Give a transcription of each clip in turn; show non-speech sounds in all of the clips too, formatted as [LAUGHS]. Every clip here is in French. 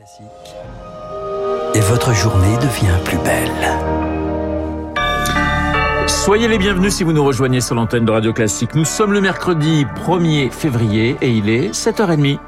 Classique. Et votre journée devient plus belle. Soyez les bienvenus si vous nous rejoignez sur l'antenne de Radio Classique. Nous sommes le mercredi 1er février et il est 7h30.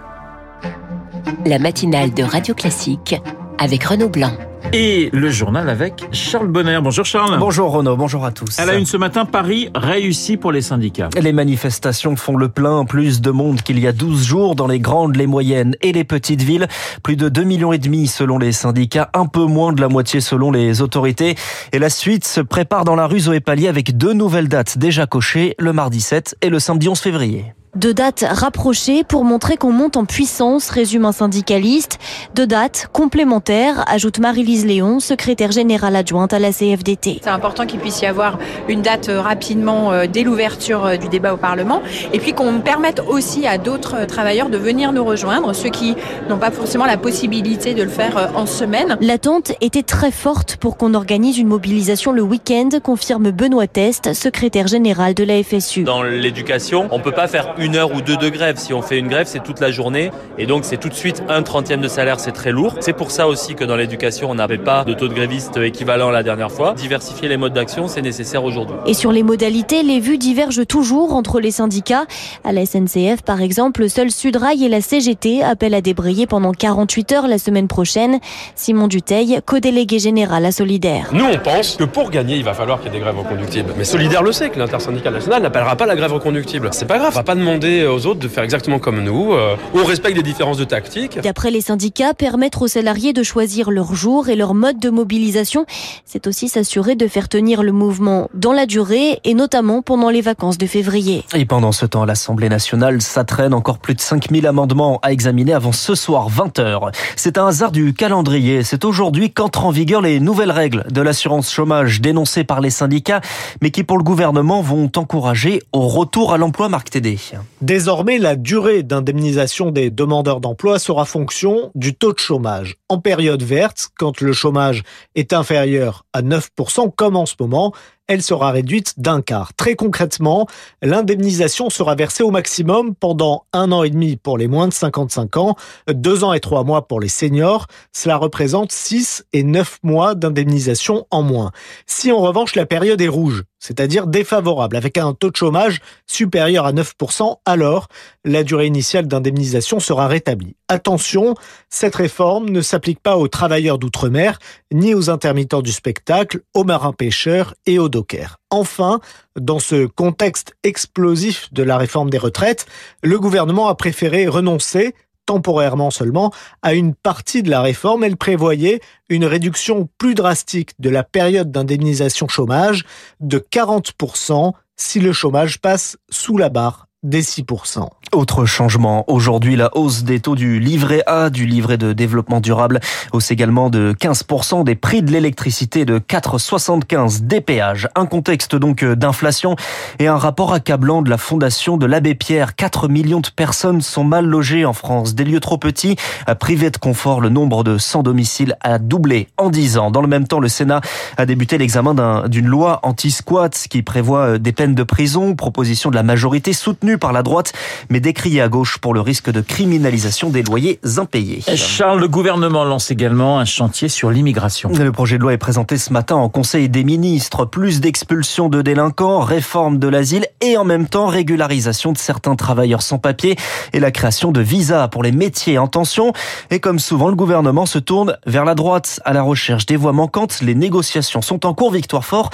La matinale de Radio Classique avec Renaud Blanc. Et le journal avec Charles Bonner. Bonjour Charles. Bonjour Renaud, bonjour à tous. À la une ce matin, Paris réussi pour les syndicats. Les manifestations font le plein, plus de monde qu'il y a 12 jours dans les grandes, les moyennes et les petites villes. Plus de 2 millions et demi selon les syndicats, un peu moins de la moitié selon les autorités. Et la suite se prépare dans la rue Zoé Pallier avec deux nouvelles dates déjà cochées, le mardi 7 et le samedi 11 février. Deux dates rapprochées pour montrer qu'on monte en puissance, résume un syndicaliste. Deux dates complémentaires, ajoute Marie-Lise Léon, secrétaire générale adjointe à la CFDT. C'est important qu'il puisse y avoir une date euh, rapidement euh, dès l'ouverture euh, du débat au Parlement et puis qu'on permette aussi à d'autres travailleurs de venir nous rejoindre, ceux qui n'ont pas forcément la possibilité de le faire en semaine. L'attente était très forte pour qu'on organise une mobilisation le week-end, confirme Benoît Test, secrétaire général de la FSU. Dans l'éducation, on peut pas faire une heure ou deux de grève. Si on fait une grève, c'est toute la journée. Et donc, c'est tout de suite un trentième de salaire, c'est très lourd. C'est pour ça aussi que dans l'éducation, on n'avait pas de taux de grévistes équivalent la dernière fois. Diversifier les modes d'action, c'est nécessaire aujourd'hui. Et sur les modalités, les vues divergent toujours entre les syndicats. À la SNCF, par exemple, seul Sudrail et la CGT appellent à débrayer pendant 48 heures la semaine prochaine. Simon Duteil, co-délégué général à Solidaire. Nous, on pense que pour gagner, il va falloir qu'il y ait des grèves reconductibles. Mais Solidaire le sait que l'intersyndicale nationale n'appellera pas la grève reconductible. C'est pas grave, on va pas demander aux autres de faire exactement comme nous. Euh, on respecte les différences de tactique. D'après les syndicats, permettre aux salariés de choisir leur jour et leur mode de mobilisation, c'est aussi s'assurer de faire tenir le mouvement dans la durée et notamment pendant les vacances de février. Et pendant ce temps, l'Assemblée nationale, ça traîne encore plus de 5000 amendements à examiner avant ce soir 20h. C'est un hasard du calendrier. C'est aujourd'hui qu'entrent en vigueur les nouvelles règles de l'assurance chômage dénoncées par les syndicats, mais qui pour le gouvernement vont encourager au retour à l'emploi Marc Tédé. Désormais, la durée d'indemnisation des demandeurs d'emploi sera fonction du taux de chômage. En période verte, quand le chômage est inférieur à 9%, comme en ce moment, elle sera réduite d'un quart. Très concrètement, l'indemnisation sera versée au maximum pendant un an et demi pour les moins de 55 ans, deux ans et trois mois pour les seniors. Cela représente 6 et 9 mois d'indemnisation en moins. Si en revanche la période est rouge, c'est-à-dire défavorable, avec un taux de chômage supérieur à 9%, alors la durée initiale d'indemnisation sera rétablie. Attention, cette réforme ne s'applique pas aux travailleurs d'outre-mer, ni aux intermittents du spectacle, aux marins-pêcheurs et aux Enfin, dans ce contexte explosif de la réforme des retraites, le gouvernement a préféré renoncer temporairement seulement, à une partie de la réforme. Elle prévoyait une réduction plus drastique de la période d'indemnisation chômage de 40% si le chômage passe sous la barre des 6%. Autre changement, aujourd'hui la hausse des taux du livret A, du livret de développement durable, hausse également de 15% des prix de l'électricité de 4,75 des péages. Un contexte donc d'inflation et un rapport accablant de la fondation de l'abbé Pierre. 4 millions de personnes sont mal logées en France. Des lieux trop petits, privés de confort, le nombre de sans domicile a doublé en 10 ans. Dans le même temps, le Sénat a débuté l'examen d'une loi anti-squat qui prévoit des peines de prison, proposition de la majorité soutenue par la droite, mais décrié à gauche pour le risque de criminalisation des loyers impayés. Charles, le gouvernement lance également un chantier sur l'immigration. Le projet de loi est présenté ce matin en Conseil des ministres. Plus d'expulsions de délinquants, réforme de l'asile et en même temps régularisation de certains travailleurs sans papier et la création de visas pour les métiers en tension. Et comme souvent, le gouvernement se tourne vers la droite à la recherche des voix manquantes. Les négociations sont en cours, victoire fort,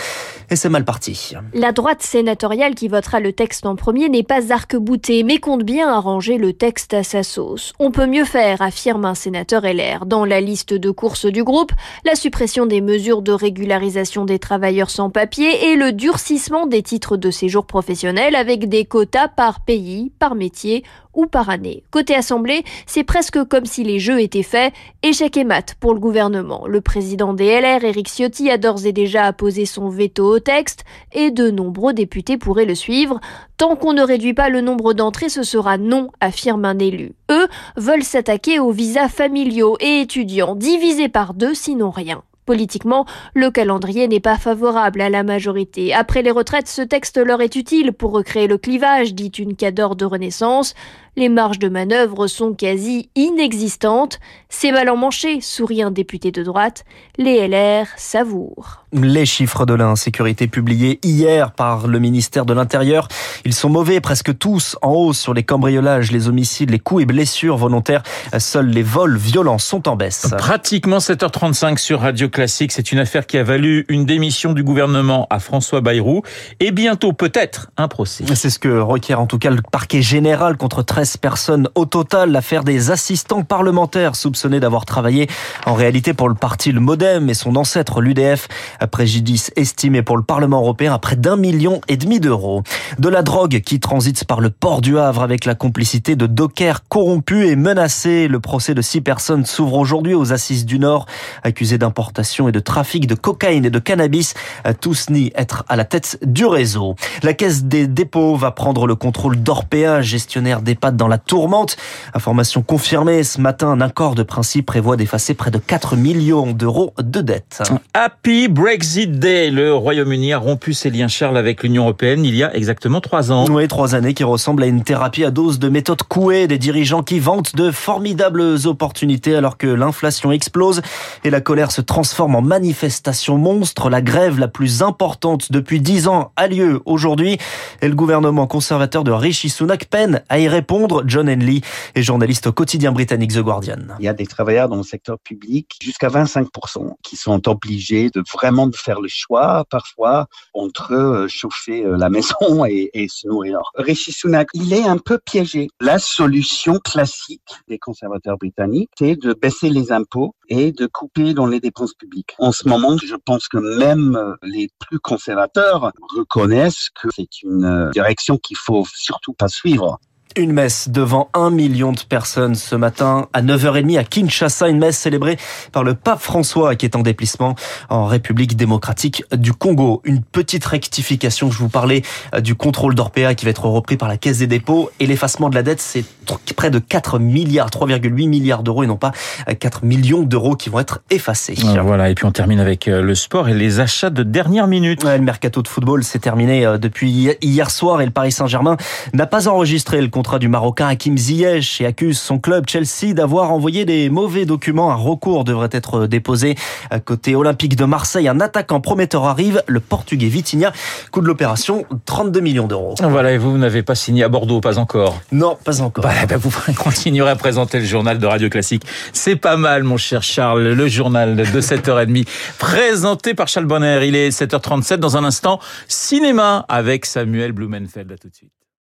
et c'est mal parti. La droite sénatoriale qui votera le texte en premier n'est pas arc-boutée, mais compte bien arranger le texte à sa sauce. On peut mieux faire, affirme un sénateur LR. Dans la liste de courses du groupe, la suppression des mesures de régularisation des travailleurs sans papier et le durcissement des titres de séjour professionnel avec des quotas par pays, par métier ou par année. Côté Assemblée, c'est presque comme si les jeux étaient faits, échec et mat pour le gouvernement. Le président des LR, Éric Ciotti, a d'ores et déjà apposé son veto au texte et de nombreux députés pourraient le suivre. Tant qu'on ne réduit pas le nombre d'entrées, ce sera non, affirme un élu. Eux veulent s'attaquer aux visas familiaux et étudiants, divisés par deux sinon rien. Politiquement, le calendrier n'est pas favorable à la majorité. Après les retraites, ce texte leur est utile pour recréer le clivage, dit une cadre de Renaissance. Les marges de manœuvre sont quasi inexistantes. C'est mal emmanché, sourit un député de droite. Les LR savourent. Les chiffres de l'insécurité publiés hier par le ministère de l'Intérieur, ils sont mauvais, presque tous en hausse sur les cambriolages, les homicides, les coups et blessures volontaires. Seuls les vols violents sont en baisse. Pratiquement 7h35 sur Radio Classique. C'est une affaire qui a valu une démission du gouvernement à François Bayrou et bientôt peut-être un procès. C'est ce que requiert en tout cas le parquet général contre 13 personnes au total. L'affaire des assistants parlementaires soupçonnés d'avoir travaillé en réalité pour le parti le Modem et son ancêtre l'UDF préjudice estimé pour le Parlement européen à près d'un million et demi d'euros. De la drogue qui transite par le port du Havre avec la complicité de dockers corrompus et menacés. Le procès de six personnes s'ouvre aujourd'hui aux assises du Nord, accusés d'importation et de trafic de cocaïne et de cannabis. Tous nient être à la tête du réseau. La caisse des dépôts va prendre le contrôle d'Orpea, gestionnaire dans la tourmente. Information confirmée ce matin, un accord de principe prévoit d'effacer près de 4 millions d'euros de dettes. Happy Brexit Day. Le Royaume-Uni a rompu ses liens, Charles, avec l'Union européenne il y a exactement trois ans. Oui, trois années qui ressemblent à une thérapie à dose de méthode couée. Des dirigeants qui vantent de formidables opportunités alors que l'inflation explose et la colère se transforme en manifestation monstre. La grève la plus importante depuis dix ans a lieu aujourd'hui et le gouvernement conservateur de Rishi Sunak peine à y répondre. John Henley est journaliste au quotidien britannique The Guardian. Il y a des travailleurs dans le secteur public, jusqu'à 25%, qui sont obligés de vraiment faire le choix parfois entre euh, chauffer euh, la [LAUGHS] maison et, et se nourrir. Rishi Sunak, il est un peu piégé. La solution classique des conservateurs britanniques, c'est de baisser les impôts et de couper dans les dépenses publiques. En ce moment, je pense que même euh, les plus conservateurs reconnaissent que c'est une direction qu'il faut surtout pas suivre. Une messe devant un million de personnes ce matin à 9h30 à Kinshasa, une messe célébrée par le pape François qui est en déplacement en République démocratique du Congo. Une petite rectification, je vous parlais euh, du contrôle d'Orpea qui va être repris par la Caisse des dépôts et l'effacement de la dette, c'est près de 4 milliards, 3,8 milliards d'euros et non pas 4 millions d'euros qui vont être effacés. Voilà, et puis on termine avec euh, le sport et les achats de dernière minute. Ouais, le mercato de football s'est terminé euh, depuis hier soir et le Paris Saint-Germain n'a pas enregistré le contrat du Marocain Hakim Ziyech et accuse son club Chelsea d'avoir envoyé des mauvais documents. Un recours devrait être déposé à côté olympique de Marseille. Un attaquant prometteur arrive, le Portugais Vitinha. Coût de l'opération, 32 millions d'euros. Voilà, et vous, vous n'avez pas signé à Bordeaux, pas encore? Non, pas encore. Bah, bah, vous [LAUGHS] continuerez à présenter le journal de Radio Classique. C'est pas mal, mon cher Charles, le journal de 7h30, [LAUGHS] présenté par Charles Bonner. Il est 7h37 dans un instant. Cinéma avec Samuel Blumenfeld. À tout de suite.